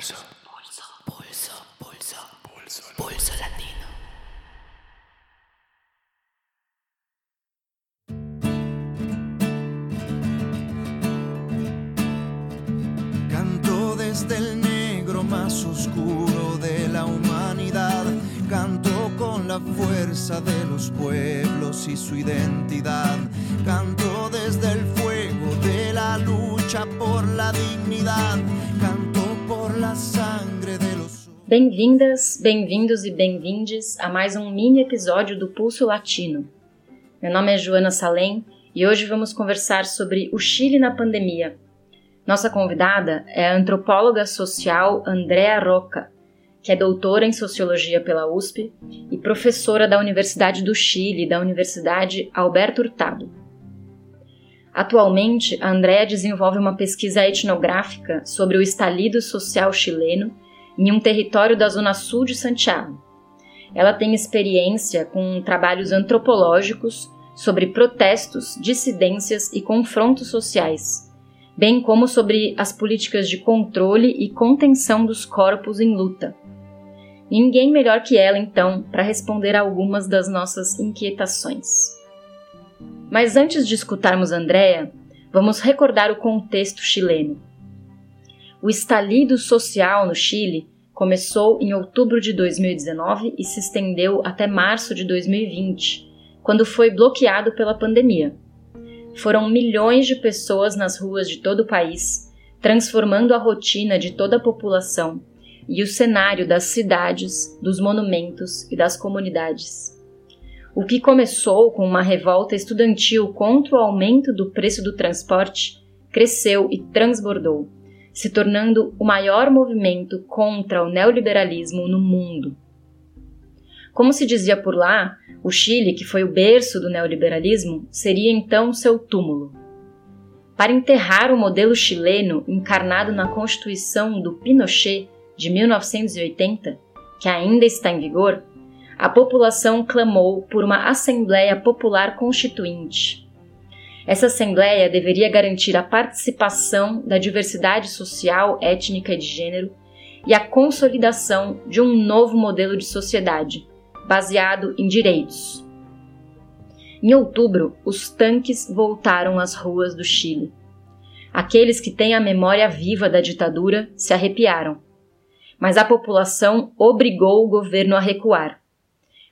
Pulso. Pulso. Pulso. Pulso. Pulso. Pulso latino. Canto desde el negro más oscuro de la humanidad. Canto con la fuerza de los pueblos y su identidad. Canto desde el fuego de la lucha por la dignidad. Canto Bem-vindas, bem-vindos e bem-vindes a mais um mini episódio do Pulso Latino. Meu nome é Joana Salem e hoje vamos conversar sobre o Chile na pandemia. Nossa convidada é a antropóloga social Andrea Roca, que é doutora em sociologia pela USP e professora da Universidade do Chile da Universidade Alberto Hurtado. Atualmente, a Andrea desenvolve uma pesquisa etnográfica sobre o estalido social chileno em um território da zona sul de Santiago. Ela tem experiência com trabalhos antropológicos sobre protestos, dissidências e confrontos sociais, bem como sobre as políticas de controle e contenção dos corpos em luta. Ninguém melhor que ela, então, para responder a algumas das nossas inquietações. Mas antes de escutarmos Andréa, vamos recordar o contexto chileno. O estalido social no Chile começou em outubro de 2019 e se estendeu até março de 2020, quando foi bloqueado pela pandemia. Foram milhões de pessoas nas ruas de todo o país, transformando a rotina de toda a população e o cenário das cidades, dos monumentos e das comunidades. O que começou com uma revolta estudantil contra o aumento do preço do transporte cresceu e transbordou, se tornando o maior movimento contra o neoliberalismo no mundo. Como se dizia por lá, o Chile, que foi o berço do neoliberalismo, seria então seu túmulo. Para enterrar o modelo chileno encarnado na Constituição do Pinochet de 1980, que ainda está em vigor, a população clamou por uma Assembleia Popular Constituinte. Essa Assembleia deveria garantir a participação da diversidade social, étnica e de gênero e a consolidação de um novo modelo de sociedade, baseado em direitos. Em outubro, os tanques voltaram às ruas do Chile. Aqueles que têm a memória viva da ditadura se arrepiaram. Mas a população obrigou o governo a recuar.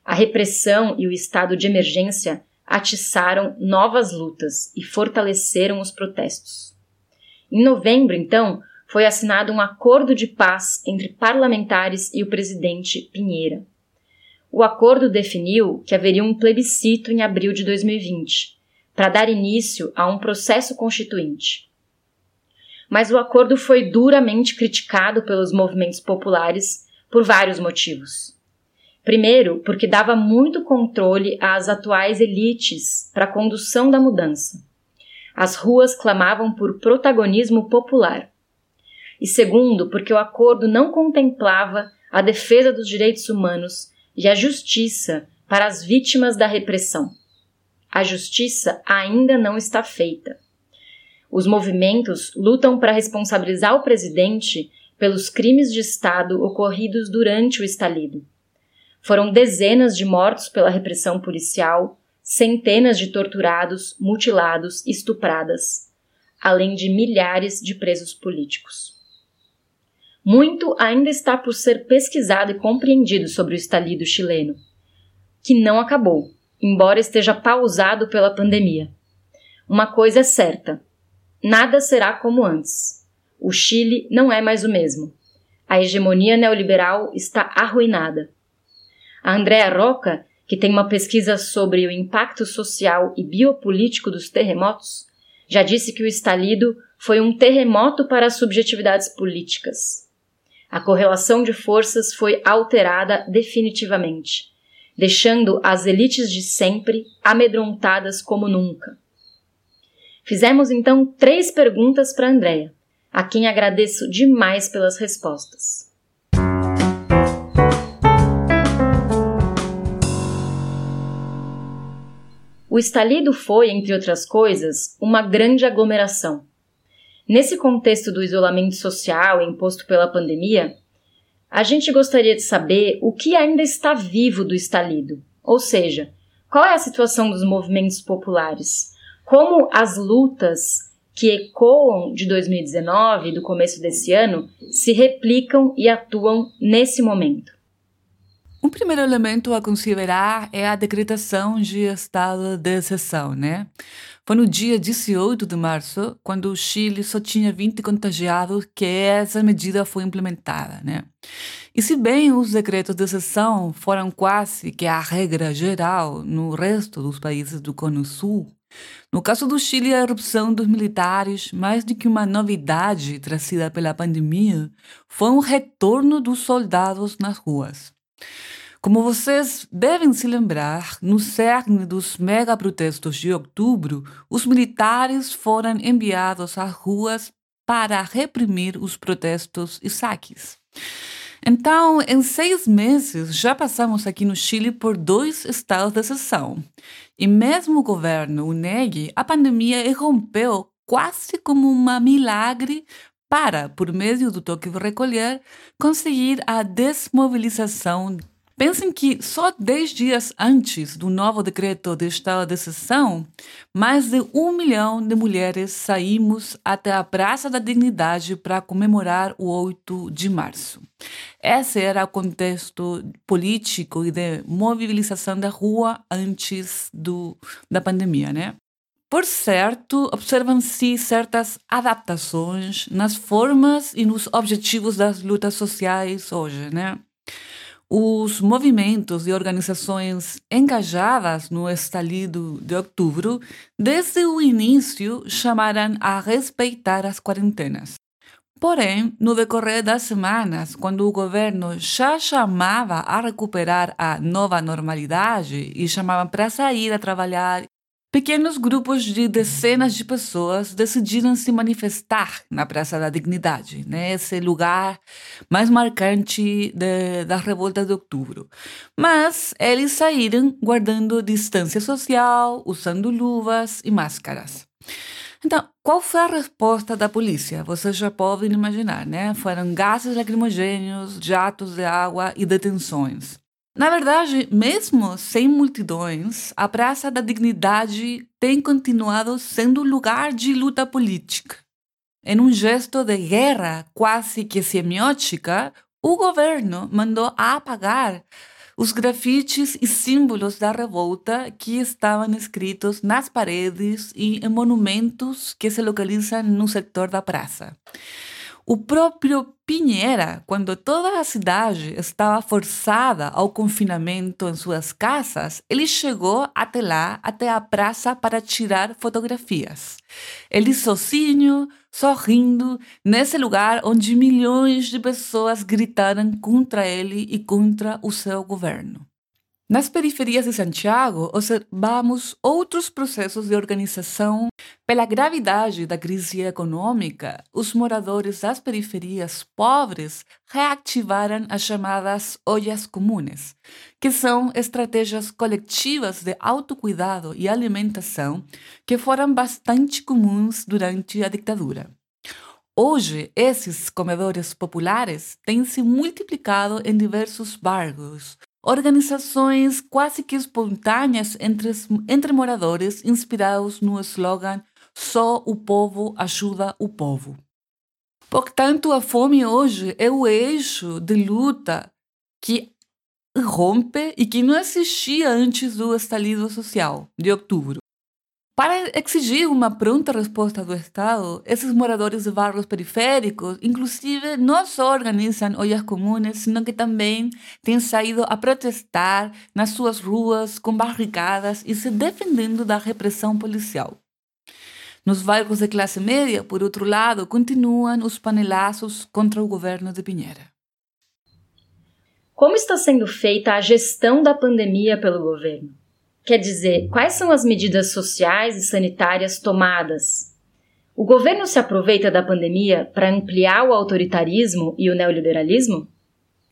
A repressão e o estado de emergência atiçaram novas lutas e fortaleceram os protestos. Em novembro, então, foi assinado um acordo de paz entre parlamentares e o presidente Pinheira. O acordo definiu que haveria um plebiscito em abril de 2020, para dar início a um processo constituinte. Mas o acordo foi duramente criticado pelos movimentos populares por vários motivos. Primeiro, porque dava muito controle às atuais elites para a condução da mudança. As ruas clamavam por protagonismo popular. E segundo, porque o acordo não contemplava a defesa dos direitos humanos e a justiça para as vítimas da repressão. A justiça ainda não está feita. Os movimentos lutam para responsabilizar o presidente pelos crimes de Estado ocorridos durante o estalido. Foram dezenas de mortos pela repressão policial, centenas de torturados, mutilados, estupradas, além de milhares de presos políticos. Muito ainda está por ser pesquisado e compreendido sobre o estalido chileno, que não acabou, embora esteja pausado pela pandemia. Uma coisa é certa: nada será como antes. O Chile não é mais o mesmo. A hegemonia neoliberal está arruinada. A Andrea Roca, que tem uma pesquisa sobre o impacto social e biopolítico dos terremotos, já disse que o estalido foi um terremoto para as subjetividades políticas. A correlação de forças foi alterada definitivamente, deixando as elites de sempre amedrontadas como nunca. Fizemos então três perguntas para Andréia, a quem agradeço demais pelas respostas. O estalido foi, entre outras coisas, uma grande aglomeração. Nesse contexto do isolamento social imposto pela pandemia, a gente gostaria de saber o que ainda está vivo do estalido, ou seja, qual é a situação dos movimentos populares, como as lutas que ecoam de 2019 do começo desse ano se replicam e atuam nesse momento. Um primeiro elemento a considerar é a decretação de estado de exceção, né? Foi no dia 18 de março, quando o Chile só tinha 20 contagiados, que essa medida foi implementada, né? E se bem os decretos de exceção foram quase que a regra geral no resto dos países do Cone Sul, no caso do Chile, a erupção dos militares, mais do que uma novidade trazida pela pandemia, foi um retorno dos soldados nas ruas. Como vocês devem se lembrar, no cerne dos mega-protestos de outubro, os militares foram enviados às ruas para reprimir os protestos e saques. Então, em seis meses, já passamos aqui no Chile por dois estados de exceção. E mesmo o governo o a pandemia irrompeu quase como um milagre para, por meio do toque de recolher, conseguir a desmobilização. Pensem que só 10 dias antes do novo decreto de estado de mais de um milhão de mulheres saímos até a Praça da Dignidade para comemorar o 8 de março. Esse era o contexto político e de mobilização da rua antes do, da pandemia, né? Por certo, observam-se certas adaptações nas formas e nos objetivos das lutas sociais hoje, né? Os movimentos e organizações engajadas no estalido de outubro, desde o início, chamaram a respeitar as quarentenas. Porém, no decorrer das semanas, quando o governo já chamava a recuperar a nova normalidade e chamava para sair a trabalhar Pequenos grupos de dezenas de pessoas decidiram se manifestar na Praça da Dignidade, né? lugar mais marcante de, da revolta de outubro. Mas eles saíram guardando distância social, usando luvas e máscaras. Então, qual foi a resposta da polícia? Vocês já podem imaginar, né? Foram gases lacrimogêneos, jatos de água e detenções. Na verdade, mesmo sem multidões, a Praça da Dignidade tem continuado sendo lugar de luta política. Em um gesto de guerra quase que semiótica, o governo mandou apagar os grafites e símbolos da revolta que estavam escritos nas paredes e em monumentos que se localizam no setor da praça. O próprio Pinheira, quando toda a cidade estava forçada ao confinamento em suas casas, ele chegou até lá, até a praça, para tirar fotografias. Ele sozinho, sorrindo, nesse lugar onde milhões de pessoas gritaram contra ele e contra o seu governo. Nas periferias de Santiago, observamos outros processos de organização. Pela gravidade da crise econômica, os moradores das periferias pobres reativaram as chamadas olhas comunes, que são estratégias coletivas de autocuidado e alimentação que foram bastante comuns durante a ditadura. Hoje, esses comedores populares têm se multiplicado em diversos bairros, organizações quase que espontâneas entre, entre moradores, inspirados no slogan Só o povo ajuda o povo. Portanto, a fome hoje é o eixo de luta que rompe e que não existia antes do estalido social de outubro. Para exigir uma pronta resposta do Estado, esses moradores de bairros periféricos, inclusive, não só organizam olhas comuns, sino que também têm saído a protestar nas suas ruas com barricadas e se defendendo da repressão policial. Nos bairros de classe média, por outro lado, continuam os panelaços contra o governo de Pinheira. Como está sendo feita a gestão da pandemia pelo governo? Quer dizer, quais são as medidas sociais e sanitárias tomadas? O governo se aproveita da pandemia para ampliar o autoritarismo e o neoliberalismo?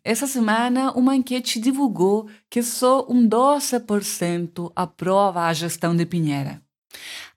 Essa semana, uma enquete divulgou que só um 12% aprova a gestão de Pinheira.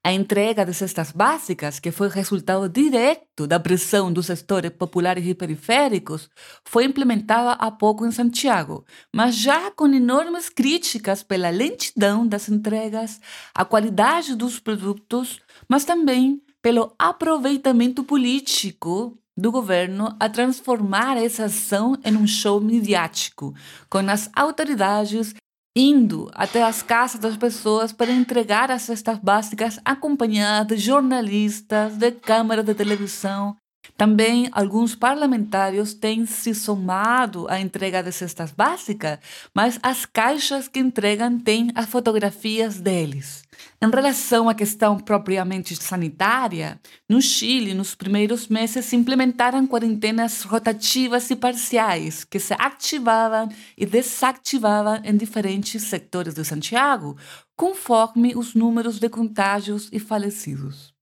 A entrega de cestas básicas, que foi resultado direto da pressão dos setores populares e periféricos, foi implementada há pouco em Santiago, mas já com enormes críticas pela lentidão das entregas, a qualidade dos produtos, mas também pelo aproveitamento político do governo a transformar essa ação em um show midiático, com as autoridades indo até as casas das pessoas para entregar as cestas básicas acompanhadas de jornalistas, de câmaras de televisão. Também alguns parlamentares têm se somado à entrega de cestas básicas, mas as caixas que entregam têm as fotografias deles. Em relação à questão propriamente sanitária, no Chile, nos primeiros meses, se implementaram quarentenas rotativas e parciais, que se ativavam e desativavam em diferentes sectores de Santiago, conforme os números de contágios e falecidos.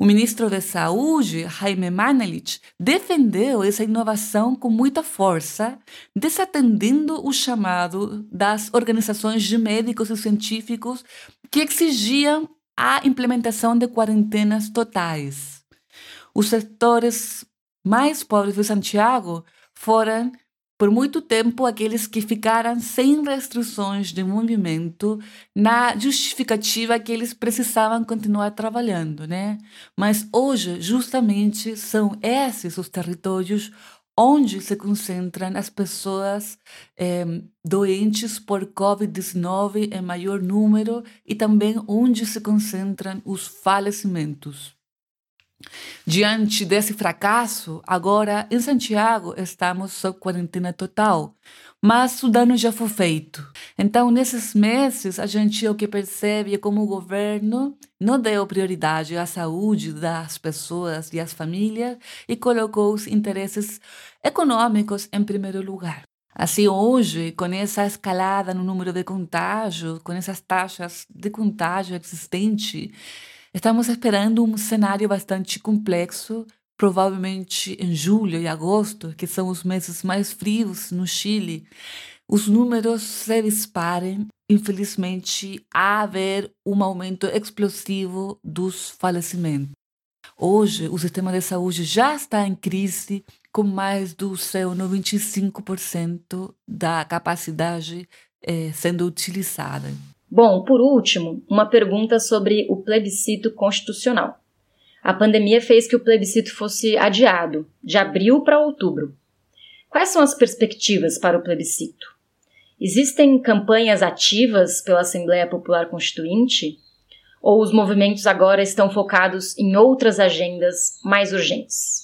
O ministro da Saúde, Jaime Manelich, defendeu essa inovação com muita força, desatendendo o chamado das organizações de médicos e científicos que exigiam a implementação de quarentenas totais. Os setores mais pobres de Santiago foram por muito tempo aqueles que ficaram sem restrições de movimento na justificativa que eles precisavam continuar trabalhando, né? Mas hoje, justamente, são esses os territórios onde se concentram as pessoas eh, doentes por Covid-19 em maior número e também onde se concentram os falecimentos. Diante desse fracasso, agora em Santiago estamos sob quarentena total, mas o dano já foi feito. Então, nesses meses, a gente o que percebe é como o governo não deu prioridade à saúde das pessoas e às famílias e colocou os interesses econômicos em primeiro lugar. Assim, hoje, com essa escalada no número de contágios, com essas taxas de contágio existente, Estamos esperando um cenário bastante complexo, provavelmente em julho e agosto, que são os meses mais frios no Chile. Os números se disparem, infelizmente, a haver um aumento explosivo dos falecimentos. Hoje, o sistema de saúde já está em crise, com mais do seu 95% da capacidade eh, sendo utilizada. Bom, por último, uma pergunta sobre o plebiscito constitucional. A pandemia fez que o plebiscito fosse adiado, de abril para outubro. Quais são as perspectivas para o plebiscito? Existem campanhas ativas pela Assembleia Popular Constituinte? Ou os movimentos agora estão focados em outras agendas mais urgentes?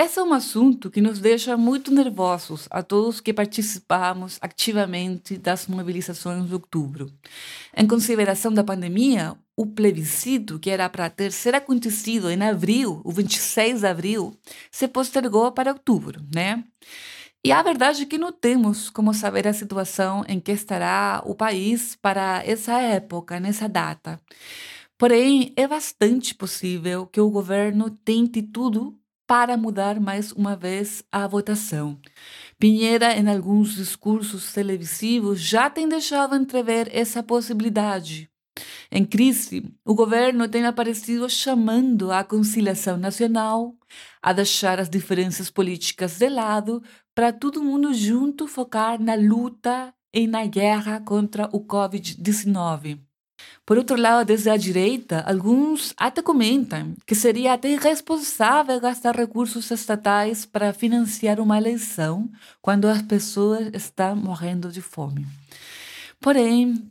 Esse é um assunto que nos deixa muito nervosos a todos que participamos ativamente das mobilizações de outubro. Em consideração da pandemia, o plebiscito, que era para ter ser acontecido em abril, o 26 de abril, se postergou para outubro, né? E a verdade é que não temos como saber a situação em que estará o país para essa época, nessa data. Porém, é bastante possível que o governo tente tudo para mudar mais uma vez a votação. Pinheira, em alguns discursos televisivos, já tem deixado entrever essa possibilidade. Em crise, o governo tem aparecido chamando a conciliação nacional, a deixar as diferenças políticas de lado, para todo mundo junto focar na luta e na guerra contra o Covid-19. Por outro lado, desde a direita, alguns até comentam que seria até irresponsável gastar recursos estatais para financiar uma eleição quando as pessoas estão morrendo de fome. Porém,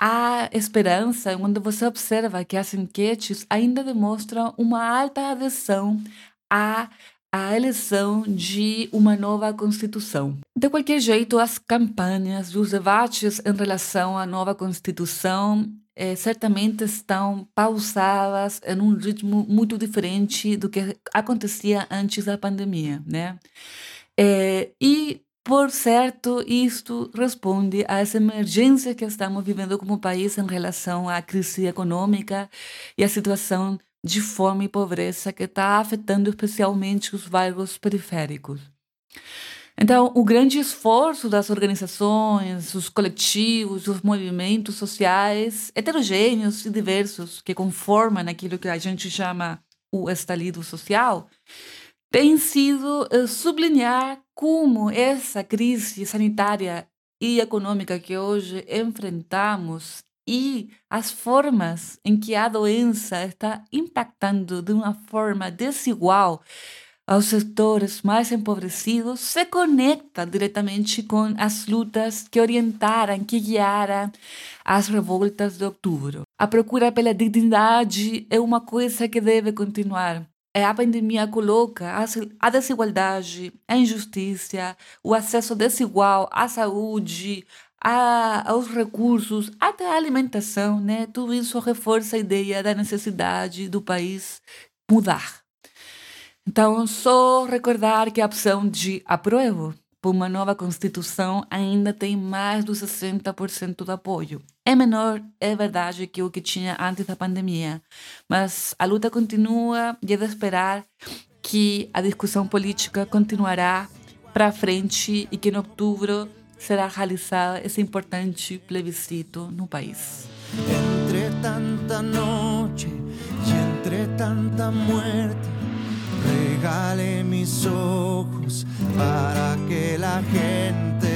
há esperança quando você observa que as enquetes ainda demonstram uma alta adesão à a eleição de uma nova Constituição. De qualquer jeito, as campanhas e os debates em relação à nova Constituição é, certamente estão pausadas em um ritmo muito diferente do que acontecia antes da pandemia, né? É, e, por certo, isto responde a essa emergência que estamos vivendo como país em relação à crise econômica e à situação de fome e pobreza que está afetando especialmente os bairros periféricos. Então, o grande esforço das organizações, os coletivos, os movimentos sociais heterogêneos e diversos que conformam aquilo que a gente chama o estalido social, tem sido uh, sublinhar como essa crise sanitária e econômica que hoje enfrentamos e as formas em que a doença está impactando de uma forma desigual aos setores mais empobrecidos se conecta diretamente com as lutas que orientaram, que guiaram as revoltas de outubro. A procura pela dignidade é uma coisa que deve continuar. A pandemia coloca a desigualdade, a injustiça, o acesso desigual à saúde, a, aos recursos, até a alimentação, né? Tudo isso reforça a ideia da necessidade do país mudar. Então, só recordar que a opção de aprovo por uma nova Constituição ainda tem mais do 60% de apoio. É menor, é verdade, que o que tinha antes da pandemia, mas a luta continua e é de esperar que a discussão política continuará para frente e que em outubro será realizado esse importante plebiscito no país. Entre tanta noche y entre tanta muerte, regale mis ojos para que la gente